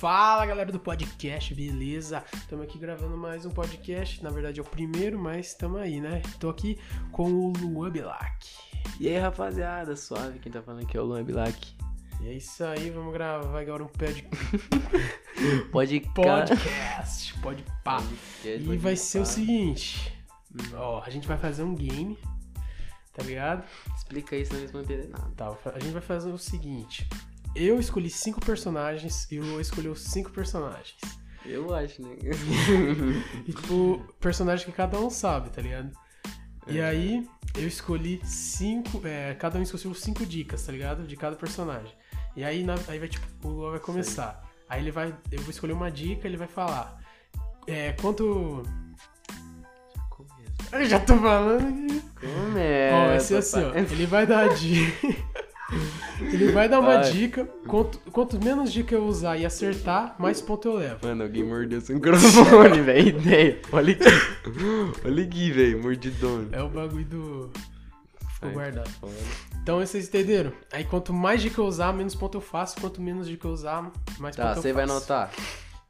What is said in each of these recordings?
Fala galera do podcast, beleza? Estamos aqui gravando mais um podcast. Na verdade é o primeiro, mas estamos aí, né? Tô aqui com o Luan Bilac. E aí, rapaziada, suave, quem tá falando aqui é o Luan Bilac. E é isso aí, vamos gravar agora um pod... Pode podcast. Pode pá. Podcast, E vai ser o seguinte: ó, a gente vai fazer um game, tá ligado? Explica isso, eles vão entender nada. Tá, a gente vai fazer o seguinte: eu escolhi cinco personagens e o Luan escolheu cinco personagens. Eu acho, né? E, tipo, personagem que cada um sabe, tá ligado? E É. aí, eu escolhi cinco. é, cada um escolheu cinco dicas, tá ligado? De cada personagem. E aí, na- aí vai, tipo, o Luan vai começar. Aí ele vai. Eu vou escolher uma dica, ele vai falar. É, quanto. Eu já tô falando aqui. Começa. Ó, vai ser assim, ó. Ele vai dar a dica. ele vai dar uma Vai. dica. Quanto, quanto menos dica eu usar e acertar, mais ponto eu levo. Mano, alguém mordeu seu microfone, velho. Ideia. Olha aqui. Olha aqui, velho. Mordidona. É o bagulho do. Ficou guardado. fora. Então vocês entenderam? Aí quanto mais dica eu usar, menos ponto eu faço. Quanto menos dica eu usar, mais Tá, ponto eu você vai faço. anotar.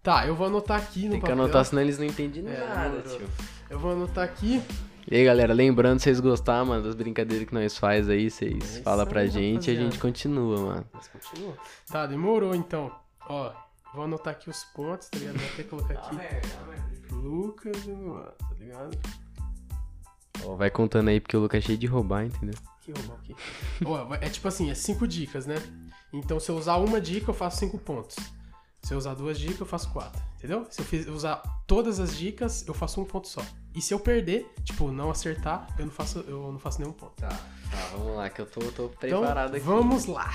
Tá, eu vou anotar aqui no Tem que papel. anotar, senão eles não entendem É, nada, tio. Eu vou anotar aqui. E aí, galera, lembrando, se vocês gostaram, mano, das brincadeiras que nós faz aí, vocês isso falam pra aí, gente e a gente continua, mano. Mas continua. Tá, demorou então. Ó, vou anotar aqui os pontos, tá ligado? Vou até colocar aqui. Lucas e Luan, tá ligado? Ó, vai contando aí, porque o Lucas é cheio de roubar, entendeu? Que roubar aqui. Ó, vai- é tipo assim, é cinco dicas, né? Então se eu usar uma dica, eu faço cinco pontos. Se eu usar duas dicas, eu faço quatro. Entendeu? Se eu fiz- usar todas as dicas, eu faço um ponto só. E se eu perder, tipo, não acertar, eu não faço, eu não faço nenhum ponto. Tá, tá, vamos lá, que eu tô, tô Então, preparado aqui. vamos lá.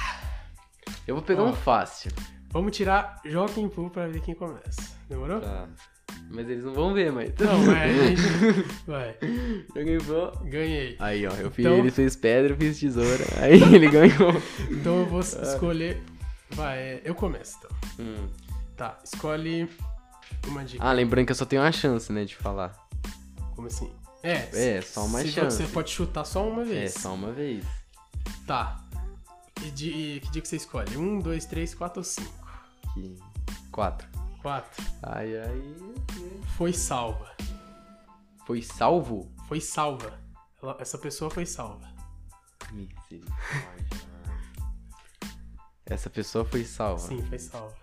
Eu vou pegar Ó. um fácil. Vamos tirar Joaquim Poo pra ver quem começa. Demorou? Tá. Mas eles não vão ver, mas. Não, mas. Vai. Joguei pô. Ganhei. Aí, ó, eu fiz, Então- ele fez pedra, eu fiz tesoura. Aí ele ganhou. Então eu vou escolher... Vai, é, eu começo, então. Hum. Tá, escolhe uma dica. Ah, lembrando que eu só tenho uma chance, né, de falar. Como assim? É, É, só uma se chance. Você pode chutar só uma É, vez. só uma vez. Tá. E, de, e que dia que você escolhe? Um, dois, três, quatro ou cinco? Aqui. Quatro. Quatro. Ai, ai. Foi salva. Foi salvo? Foi salva. Ela- essa pessoa foi salva. Misericórdia. Essa pessoa foi salva. Sim, foi salva.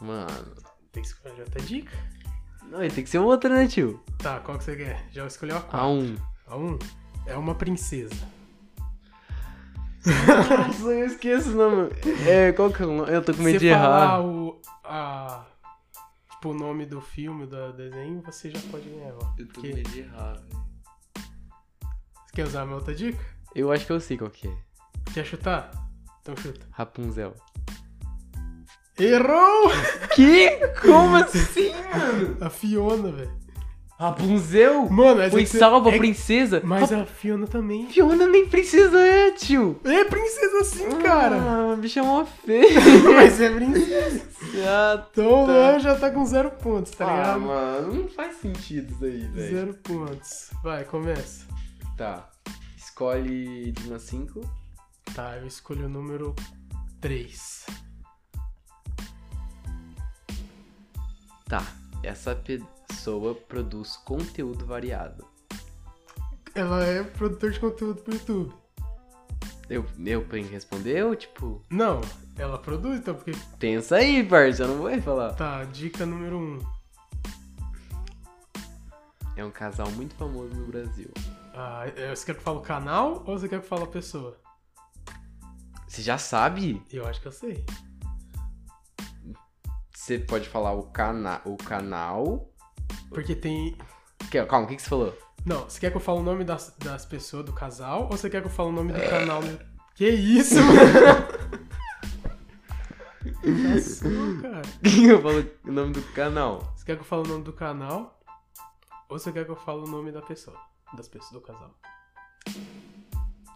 Mano. Tem que escolher outra dica? Não, tem que ser outra, né, tio? Tá, qual que você quer? Já escolheu a quatro. A um. A um? É uma princesa. Nossa, eu esqueço o nome. É, qual que é o nome? Eu tô com medo de falar errar. o. A, tipo, o nome do filme, do desenho, você já pode ganhar, ó. Eu tô com Porque- medo de errar, velho. Você quer usar a minha outra dica? Eu acho que eu sei qual que é. Quer chutar? Então chuta. Rapunzel. Errou! Que? Como assim, mano? A Fiona, velho. Rapunzel? Mano, essa Foi que você- salva, é- princesa? Mas a Fiona também. Fiona nem princesa é, tio. É princesa sim, cara. Ah, a bicha é mó feia. Mas é princesa. ah, Então o Tá. Luan já tá com zero pontos, tá ah, ligado? mano, não faz sentido isso aí, velho. zero pontos. Vai, começa. Tá. Escolhe de uma 5. Tá, eu escolhi o número 3. Tá. Essa pessoa produz conteúdo variado. Ela é produtor de conteúdo pro YouTube. Eu, eu tenho que responder ou, tipo... Não, ela produz, então, porque. Pensa aí, parça, eu não vou falar. Tá, dica número 1. Um. É um casal muito famoso no Brasil. Ah, é, você quer que eu fale o canal ou você quer que eu fale a pessoa? Você já sabe? Eu acho que eu sei. Você pode falar o, cana o canal... Porque tem. Que- Calma, o que, que você falou? Não, você quer que eu fale o nome das, das pessoas do casal ou você quer que eu fale o nome do canal? no- Que isso, mano? Passou, cara. eu falo o nome do canal. Você quer que eu fale o nome do canal? Ou você quer que eu fale o nome da pessoa? Das pessoas do casal.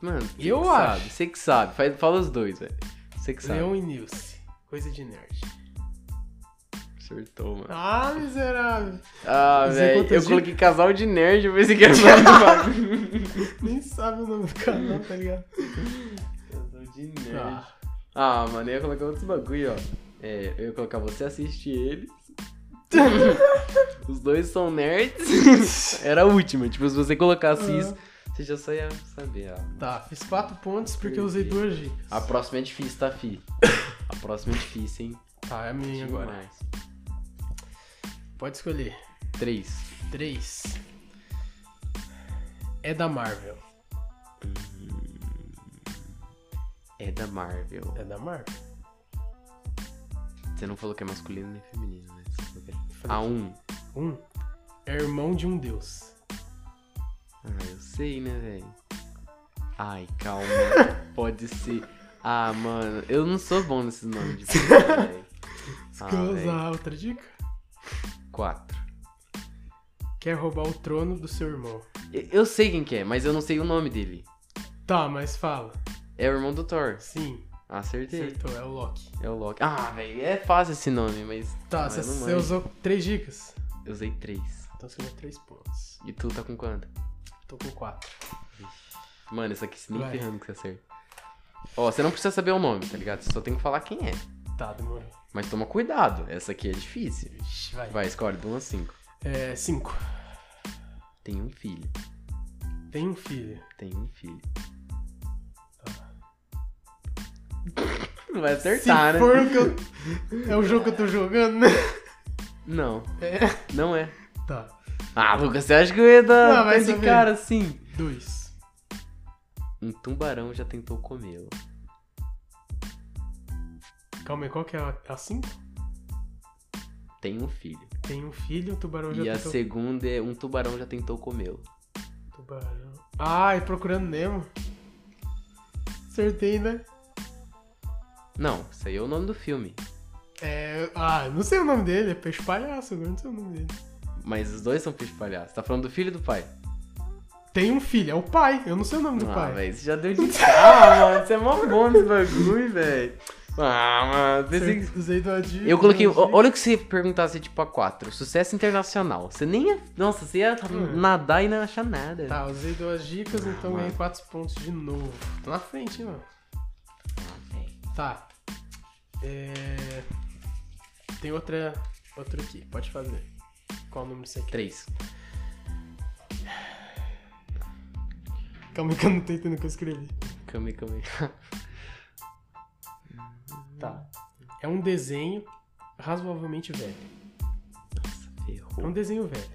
Mano, você Eu que acho. sabe, você que sabe. Faz, fala os dois, velho. Você que sabe. Leon e Nilce. Coisa de nerd. Acertou, mano. Ah, miserável. Ah, velho, eu coloquei casal de nerd, eu pensei que era o nome do bagulho. Nem sabe o nome do canal, tá ligado? Casal de nerd. Tá. Ah, mano, eu ia colocar outros bagulho, ó. É, eu ia colocar você assiste eles. Os dois são nerds. Era a última. Tipo, se você colocasse isso, você já só ia saber. Ah. Tá, fiz 4 pontos porque eu usei duas dicas. A próxima é difícil, tá, fi? A próxima é difícil, hein? Tá, é a minha agora. Pode escolher. Três. 3. É da Marvel. É da Marvel. É da Marvel. Você não falou que é masculino nem feminino, né? Que é- Falei A um. Um. É irmão de um deus. Ah, eu sei, né, velho? Ai, calma. Pode ser. Ah, mano, eu não sou bom nesses nomes de personagem, velho. Ah, quer outra dica? Quatro. Quer roubar o trono do seu irmão. Eu- Eu sei quem que é, mas eu não sei o nome dele. Tá, mas fala. É o irmão do Thor. Sim, Acertei. acertou, é o Loki. É o Loki. Ah, velho, é fácil esse nome, mas. Tá, você você usou três dicas. Eu usei três. Então você ganhou três pontos. E tu tá com quanto? Tô com quatro. Mano, isso aqui se nem ferrando que você acerta. Ó, você não precisa saber o nome, tá ligado? Você só tem que falar quem é. Tá, demorou. Mas toma cuidado, essa aqui é difícil. Ixi, vai. Vai, escolhe, de 1 a 5. É, cinco. Tem um filho. Tem um filho. Tem um filho. Tá. Não vai acertar, Se né? for o que eu... É o jogo que eu tô jogando, né? Não, É. não é. Tá. Ah, Lucas, você acha que eu ia dar Não, vai tá de saber. cara assim? Dois. Um tubarão já tentou comê-lo. Calma aí, qual que é a, a cinco? Tem um filho. Tem um filho, o tubarão já E a tentou... segunda é um tubarão já tentou comê-lo. Tubarão. Ah, e procurando Nemo. Acertei, né? Não, isso aí é o nome do filme. É. Ah, não sei o nome dele, é peixe palhaço, agora não sei o nome dele. Mas os dois são peixe palhaço. Tá falando do filho e do pai? Tem um filho, é o pai, eu não sei o nome do ah, pai. velho, você já deu de cara, mano. Você é mó bom nesse bagulho, velho. Ah, mano. pensei Usei- do dica. Eu coloquei. Olha o que você perguntasse, tipo, a 4. Sucesso internacional. Você nem ia. Nossa, você ia Hum. nadar e não achar nada. Tá, usei duas dicas, então mano. ganhei quatro pontos de novo. Tô na frente, hein, mano. Ah. Tá. É... Tem outra. Outra aqui, pode fazer. Qual número você quer? 3. Calma aí que eu não tô entendendo o que eu escrevi. Calma aí, calma aí. Tá. É um desenho razoavelmente velho. Nossa, É ferrou. um desenho velho.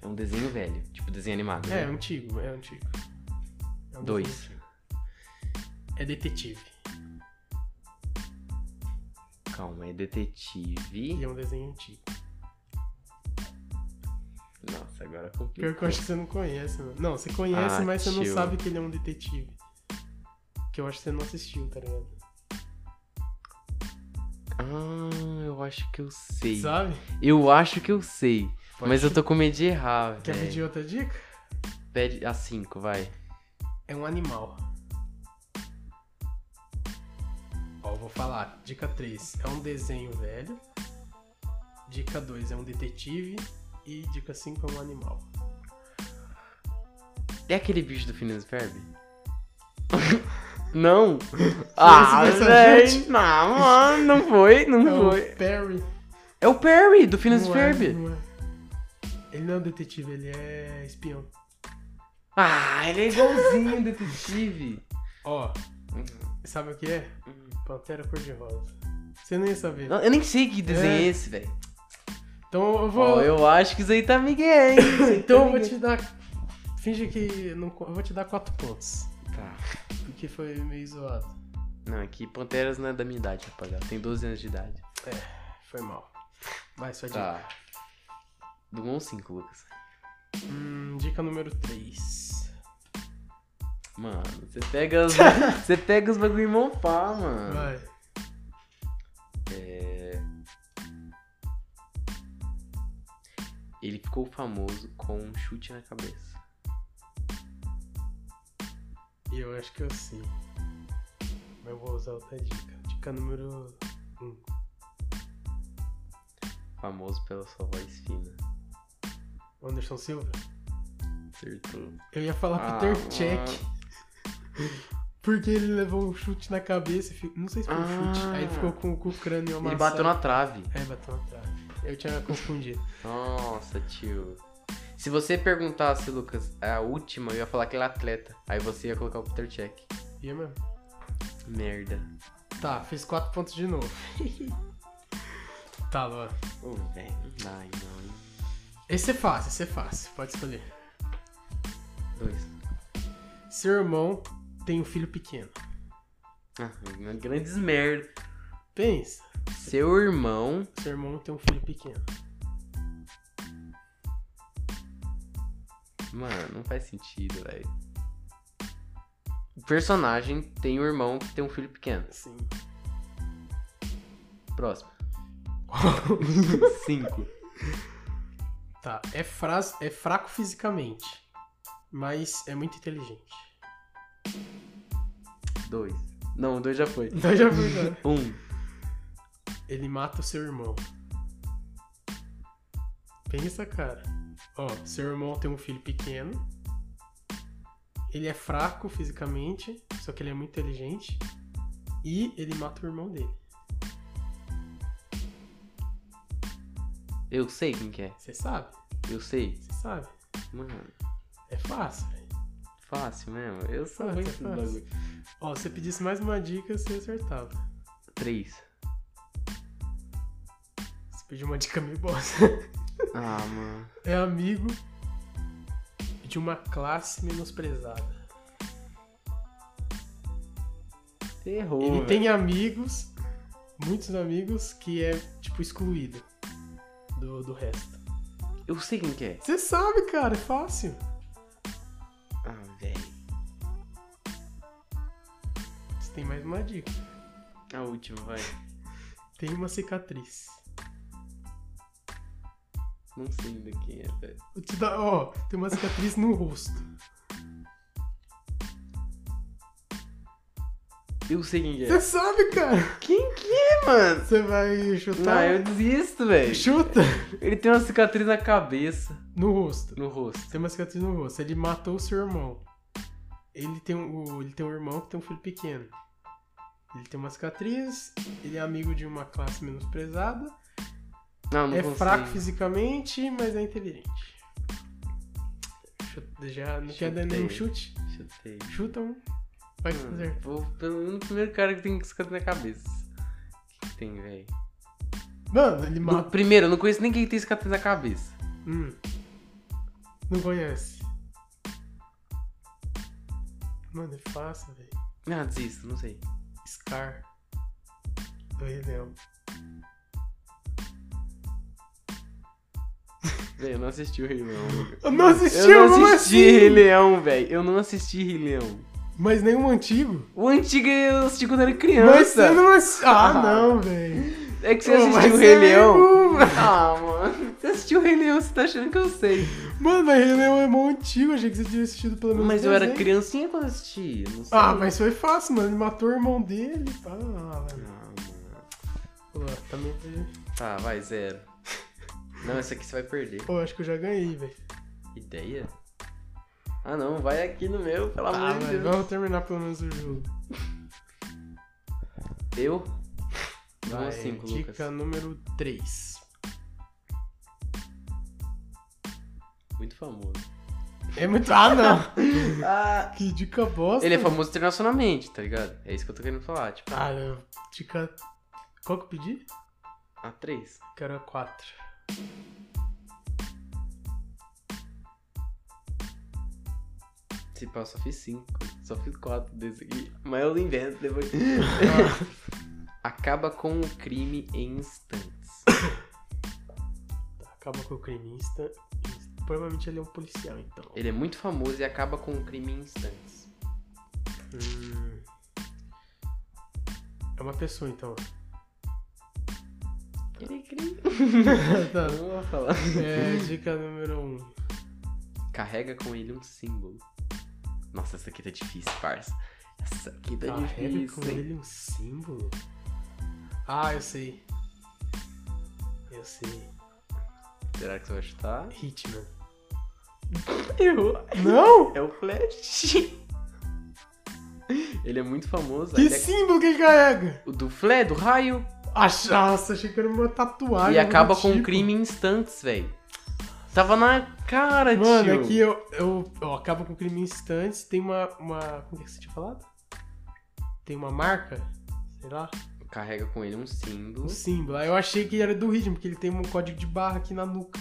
É um desenho velho. Tipo, desenho animado. É, é né? antigo, é antigo. É um Dois. antigo. É detetive. Calma, é detetive. E é um desenho antigo. Nossa, agora Pior complicou. que eu acho que você não conhece, mano. Não, você conhece, Ah, mas você não tio. sabe que ele é um detetive. Que eu acho que você não assistiu, tá ligado? Ah, eu acho que eu sei. Sabe? Eu acho que eu sei. Pode mas eu ser. tô com medo de errar, Quer velho. pedir outra dica? Pede a 5, vai. É um animal. Ó, vou falar. Dica 3. É um desenho velho. Dica 2 é um detetive. E dica 5 é um animal. É aquele bicho do Phineas Ferb? não! ah, velho! Não, mano, não foi, não é foi. o Perry. É o Perry, do Phineas Não é, Ferb. não é. Ele não é um detetive, ele é espião. Ah, ele é igualzinho detetive. Ó, sabe o que é? Pantera cor-de-rosa. Você nem ia saber. Não, Eu nem sei que desenho é, É. esse, velho. Então eu vou. Ó, eu acho que isso aí tá Miguel, hein? Tá Então eu vou Miguel. te dar. Finge que. Não... Eu vou te dar 4 pontos. Tá. Porque foi meio zoado. Não, aqui Panteras não é da minha idade, rapaziada. Tem 12 anos de idade. Foi mal. Vai, sua dica. Tá. Do 1 ao 5, Lucas. Hum, dica número 3. Mano, você pega os, você pega os bagulho em mofar, mano. Vai. É... Ele ficou famoso com um chute na cabeça. E eu acho que eu sei. Mas eu vou usar outra dica. Dica número 1. Famoso pela sua voz fina. Anderson Silva. Acertou. Eu ia falar Ah, Peter. Check. Porque ele levou um chute na cabeça. e Não sei se foi um Ah. chute. Aí ficou com, com o crânio amassado. Ele bateu na trave. É, bateu na trave. Eu tinha confundido. Nossa, tio. Se você perguntasse, Lucas, a última, eu ia falar que ele é atleta. Aí você ia colocar o Peter Check. Ia mesmo. Merda. Tá, fiz 4 pontos de novo. tá, Luan. Ô, velho, não dá, não. hein? Esse é fácil, esse é fácil. Pode escolher. Dois. Seu irmão tem um filho pequeno. Ah, uma grandes merda. Pensa. Seu irmão. Seu irmão tem um filho pequeno. Mano, não faz sentido, velho. O personagem tem um irmão que tem um filho pequeno. Sim. Próximo. Cinco. Tá, é, fras... é fraco fisicamente, mas é muito inteligente. Dois. Não, dois já foi. Então já fui, né? Um. Ele mata o seu irmão. Pensa, cara. Ó, seu irmão tem um filho pequeno. Ele é fraco fisicamente, só que ele é muito inteligente. E ele mata o irmão dele. Eu sei quem que é. Você sabe? Eu sei. Você sabe? Mano, É fácil, velho. fácil mesmo. Eu sou Fácil, ruim é bagulho. Ó, se você pedisse mais uma dica, você acertava. Três. Você pediu uma dica meio bosta. Ah, mano. É amigo de uma classe menosprezada. Errou. Ele tem amigos, muitos amigos, que é, tipo, excluído do, do resto. Eu sei quem que é. Você sabe, cara, é fácil. Ah, velho. Você tem mais uma dica. A última, vai. Tem uma cicatriz. Não sei ainda quem é, velho. Vou te dar, ó, tem uma cicatriz no rosto. Eu sei quem que Você é. sabe, cara. Quem que é, mano? Você vai chutar? Não, eu desisto, velho. Chuta. Ele tem uma cicatriz na cabeça, No rosto. no rosto. Tem uma cicatriz no rosto. Ele matou o seu irmão. Ele tem um, ele tem um irmão que tem um filho pequeno. Ele tem uma cicatriz, ele é amigo de uma classe menosprezada, Não, não é consigo. fraco fisicamente, mas é inteligente. Chuta- Já não quer dar nenhum chute? Chutei. Chuta um. Vai Mano, fazer. vou pelo no primeiro cara que tem cicatriz na cabeça. O que, que tem, velho? Mano, ele No- mata. Primeiro, eu não conheço ninguém que tem cicatriz na cabeça. Hum. Não conhece. Mano, é fácil, velho. Ah, desisto, não sei. Scar. Do Rei Leão. Eu não assisti o Rei Leão. Eu não assisti, Eu não assisti assim? Rei Leão, velho. Eu não assisti Rei Leão. Mas nenhum antigo. O antigo eu assisti quando era Mas criança. você não assisti. Ah, Ah. não, velho. É que você Pô, mas assistiu o Rei é Leão. Ah, mano. Você assistiu o Rei Leão, você tá achando que eu sei. Mano, mas Rei Leão é mó antigo. Achei que você tinha assistido pelo menos Mas eu era criancinha quando assisti. Ah, mas foi fácil, mano. Ele matou o irmão dele. Ah, mano. Ah, mano. Pô, também. Tá, vai, zero. Não, essa aqui você vai perder. Pô, acho que eu já ganhei, velho. Ideia? Ah, não, vai aqui no meu, pelo Ah, amor de Deus. vamos terminar pelo menos o jogo. Eu? Vai, Vamos cinco, dica Lucas. número 3. Muito famoso. É muito. Ah, não! Ah, que dica bosta. ele é famoso internacionalmente, tá ligado? É isso que eu tô querendo falar, tipo, Ah, eu- dica. Qual que eu pedi? a três. Quero a 4. Se pá, eu só fiz cinco. Só fiz quatro desse aqui. Mas eu invento depois. Acaba com o crime em instantes. Acaba com o crime insta. insta- Provavelmente ele é um policial, então. Ele é muito famoso e acaba com o crime em instantes. Hum. É uma pessoa, então. Cri, cri. tá. Não vou falar. É, dica número 1. Um. Carrega com ele um símbolo. Nossa, essa aqui tá difícil, parça. Essa aqui tá Carrega difícil. com hein? ele um símbolo? Ah, eu sei. Eu sei. Será que você vai chutar? Hitman. Errou. Não! É o Flash. Ele é muito famoso. Que Ele é- símbolo que ele carrega? O do Flé, do raio. Ach- Nossa, achei que era uma tatuagem. e acaba com tipo. crime em instantes, velho. Tava na cara, Mano, tio. aqui eu, eu, eu acabo com crime em instantes. Tem uma, uma. Como é que você tinha falado? Tem uma marca? Sei lá. Carrega com ele um símbolo. Um símbolo. Aí eu achei que era do ritmo, porque ele tem um código de barra aqui na nuca.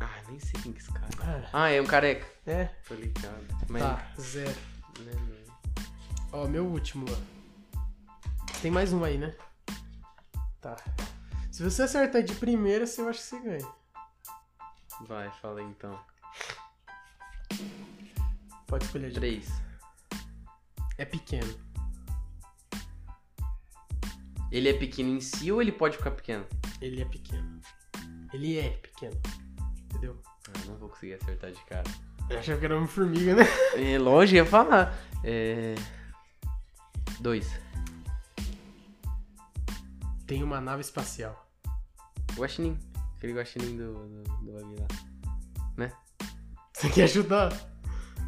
Ah, nem sei quem que é esse cara. Ah, Ah, é um careca. é? Tô ligado. Mas... Tá, zero. né, né. Ó, meu último lá. Tem mais um aí, né? Tá. Se você acertar de primeira, eu acho que você ganha. Vai, fala aí então. Pode escolher de Três. É pequeno. Ele é pequeno em si ou ele pode ficar pequeno? Ele é pequeno. Ele é pequeno. Entendeu? Ah, não vou conseguir acertar de cara. Eu achava que era uma formiga, né? É, lógico, ia falar. É... Dois. Tem uma nave espacial. Guaxinim. Aquele guaxinim do, do, do bagulho lá. Você quer chutar?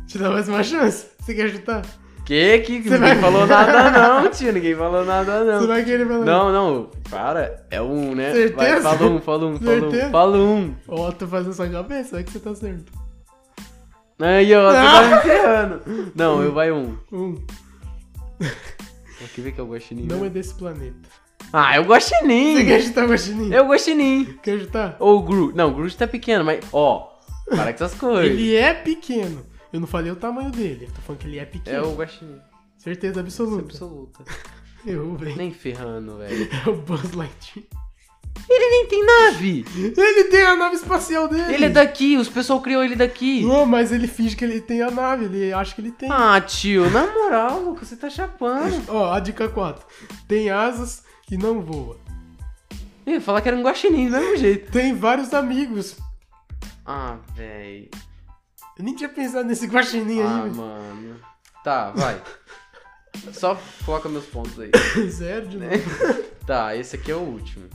Te dá mais uma chance. Você quer chutar? Que que? Você ninguém vai- falou nada não, tio. Ninguém falou nada não. Você vai querer falar? Não, não. Para. É um, né? Certeza? Vai, fala um, fala um, fala um. Fala um. Ó, tô fazendo sua cabeça, vai que você tá certo. Aí, ó, você Ah! tá me enterrando. Não, eu vai um. Um. Aqui vê que é o guaxinim. Não né? é desse planeta. Ah, é o Você guaxinim. quer chutar, Guaxinim? É o guaxinim. Quer chutar? Ou o Groot. Não, o Groot tá pequeno, mas... Ó, para com essas coisas. Ele é pequeno. Eu não falei o tamanho dele. Eu tô falando que ele é É pequeno. o guaxinim. Certeza absoluta. Absoluta. Eu, velho. Nem ferrando, velho. É o Buzz Lightyear. Ele nem tem nave. Ele tem a nave espacial dele. Ele é daqui, os pessoal criou ele daqui. Não, mas ele finge que ele tem a nave. Ele acha que ele tem. Ah, tio, na moral, Lucas, você tá chapando. Ó, a dica 4. Tem asas e não voa. Ia falar que era um guaxinim do mesmo jeito. Tem vários amigos. Ah, véi. Eu nem tinha pensado nesse guaxinim Ah, aí. mano. Tá, vai. Só coloca meus pontos aí. Zero de novo. Tá, esse aqui é o último.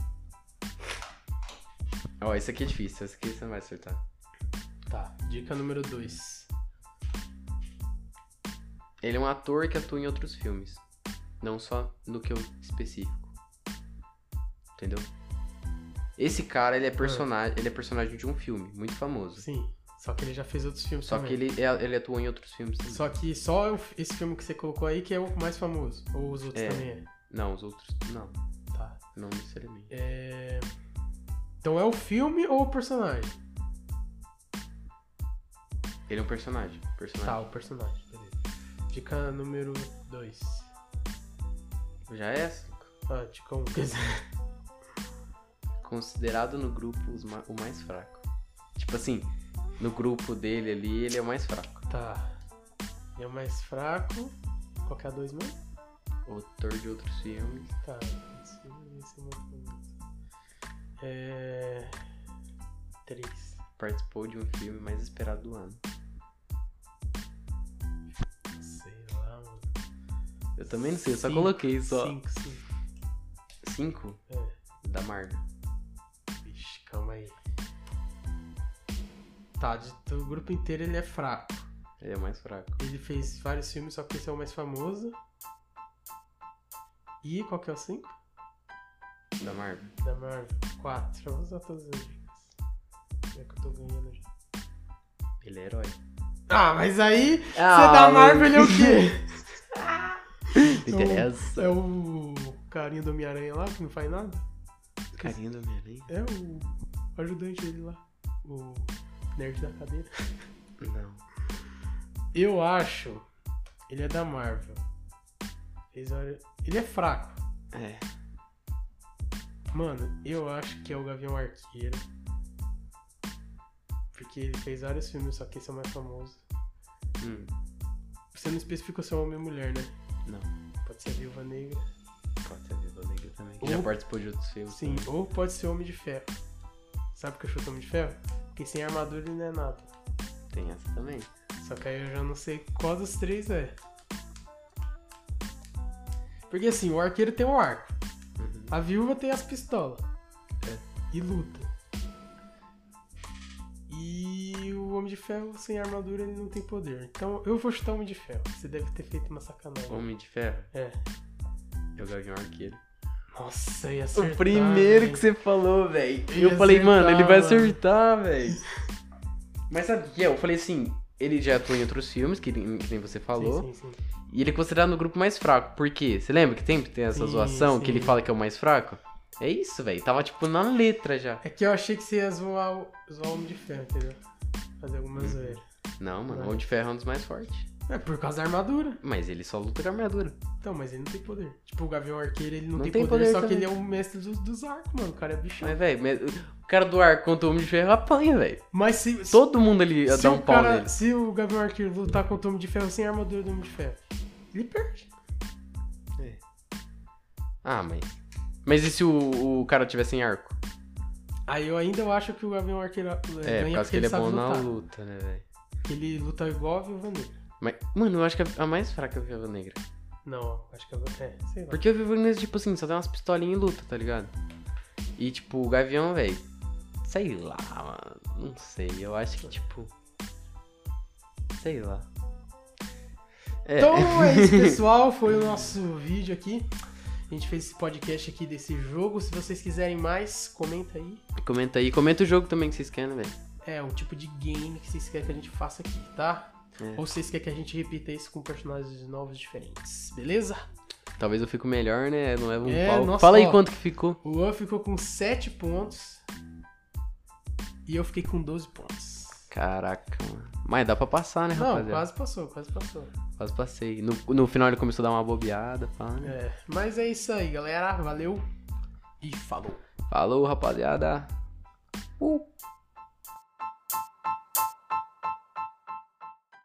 Ó, esse aqui é difícil, esse aqui você não vai acertar. Tá, dica número 2. Ele é um ator que atua em outros filmes. Não só no que eu específico. Entendeu? Esse cara, ele é personagem, ele é personagem de um filme muito famoso. Sim. Só que ele já fez outros filmes Só também. que ele, é- ele atuou em outros filmes também. Só que só esse filme que você colocou aí que é o mais famoso. Ou os outros É. também é. Não, os outros não. Tá. Não necessariamente. É... Então é o filme ou o personagem? Ele é um personagem. personagem. Tá, o personagem. Beleza. Dica número 2. Já é essa? Ah, dica 1. Um. Considerado no grupo ma- o mais fraco. Tipo assim, no grupo dele ali, ele é o mais fraco. tá. Ele é o mais fraco. Qual que é a 2 mesmo? O ator de outros filmes. Tá. Esse, esse é muito famoso. É. 3. Participou de um filme mais esperado do ano. Sei lá, mano. Eu também não sei, eu só Cinco, coloquei só. 5, 5. Cinco? É. Da Marvel. Tá, de, do grupo inteiro ele é fraco. Ele é o mais fraco. Ele fez vários filmes, só que esse é o mais famoso. E qual que é o 5? Da Marvel. Da Marvel. 4. Eu vou usar todas as dicas. Já que eu tô ganhando já. Ele é herói. Ah, mas aí, você Ah, da mano. Marvel ele é o quê? Interessa. É o carinha do Homem-Aranha lá, que não faz nada? Carinha do Homem-Aranha? É o ajudante dele lá. O nerd da cadeira. Não. Eu acho. Ele é da Marvel. Ele é fraco. É. Mano, eu acho que é o Gavião Arqueiro. Porque ele fez vários filmes, só que esse é o mais famoso. Hum, Você não especificou se é homem ou mulher, né? não. Pode ser Viúva Negra. Pode ser a Viúva Negra também. Que Ou- já participou de outros filmes. Sim, também. ou pode ser Homem de Ferro. Sabe por que eu chuto Homem de Ferro? Porque sem armadura ele não é nada. Tem essa também. Só que aí eu já não sei qual dos três é. Porque assim, o arqueiro tem um arco. Uhum. A viúva tem as pistolas. É. E luta. E o Homem de Ferro sem armadura ele não tem poder. Então eu vou chutar o Homem de Ferro. Você deve ter feito uma sacanagem. Homem de Ferro. É. É o Gavião Arqueiro. Nossa, eu ia acertar. o primeiro velho. que você falou, velho. Eu Eu falei, ia mano, ele vai acertar, acertar, velho. Mas sabe o que é? Eu falei assim, ele já atua em outros filmes, que, nem- que nem você falou. Sim, sim, sim. E ele é considerado no grupo mais fraco. Por quê? Você lembra que sempre tem essa Sim, zoação que ele sim. fala que é o mais fraco? É isso, velho. Tava tipo na letra já. É que eu achei que você ia zoar o, zoar o Homem de Ferro, entendeu? Fazer alguma Hum. zoeira. Não, mano, o Homem de Ferro é um dos mais fortes. É por causa da armadura. Mas ele só luta com armadura. Então, mas ele não tem poder. Tipo, o Gavião Arqueiro, ele não, Não tem, tem poder, poder só que também. ele é o mestre dos, dos arcos, mano. O cara é bichão. Mas, velho, o cara do ar contra o Homem de Ferro apanha, velho. Mas se, Todo mundo ali se dá um pau cara, nele. se o Gavião Arqueiro lutar contra o Homem de Ferro sem a armadura do Homem de Ferro, ele perde. Ah, mas. Mas e se o, o cara tiver sem arco? Aí eu ainda acho que o Gavião Arqueiro é, É, por ganha causa porque que ele é bom na lutar. luta, né, velho? Ele luta igual a Viúva Negra. Mas, mano, eu acho que a mais fraca é a Viúva Negra. Não, acho que é, é sei lá. Porque a Viúva Negra, tipo assim, só tem umas pistolinhas e luta, tá ligado? E, tipo, o Gavião, velho. Sei lá, mano. Não sei. Eu acho que, tipo. Sei lá. É. Então é isso, pessoal. Foi o nosso vídeo aqui. A gente fez esse podcast aqui desse jogo. Se vocês quiserem mais, comenta aí. Comenta aí. Comenta o jogo também que vocês querem, velho. É, o tipo de game que vocês querem que a gente faça aqui, tá? É. Ou vocês querem que a gente repita isso com personagens novos diferentes, beleza? Talvez eu fico melhor, né? Não leva um É, pau. nossa, Fala aí ó. quanto que ficou. O An ficou com 7 pontos. E eu fiquei com 12 pontos. Caraca, mano. Mas dá pra passar, né, Não, rapaziada? quase passou, quase passou. Quase passei. No, no final ele começou a dar uma bobeada, pá, né? É, mas é isso aí, galera. Valeu e falou. Falou, rapaziada. Uh.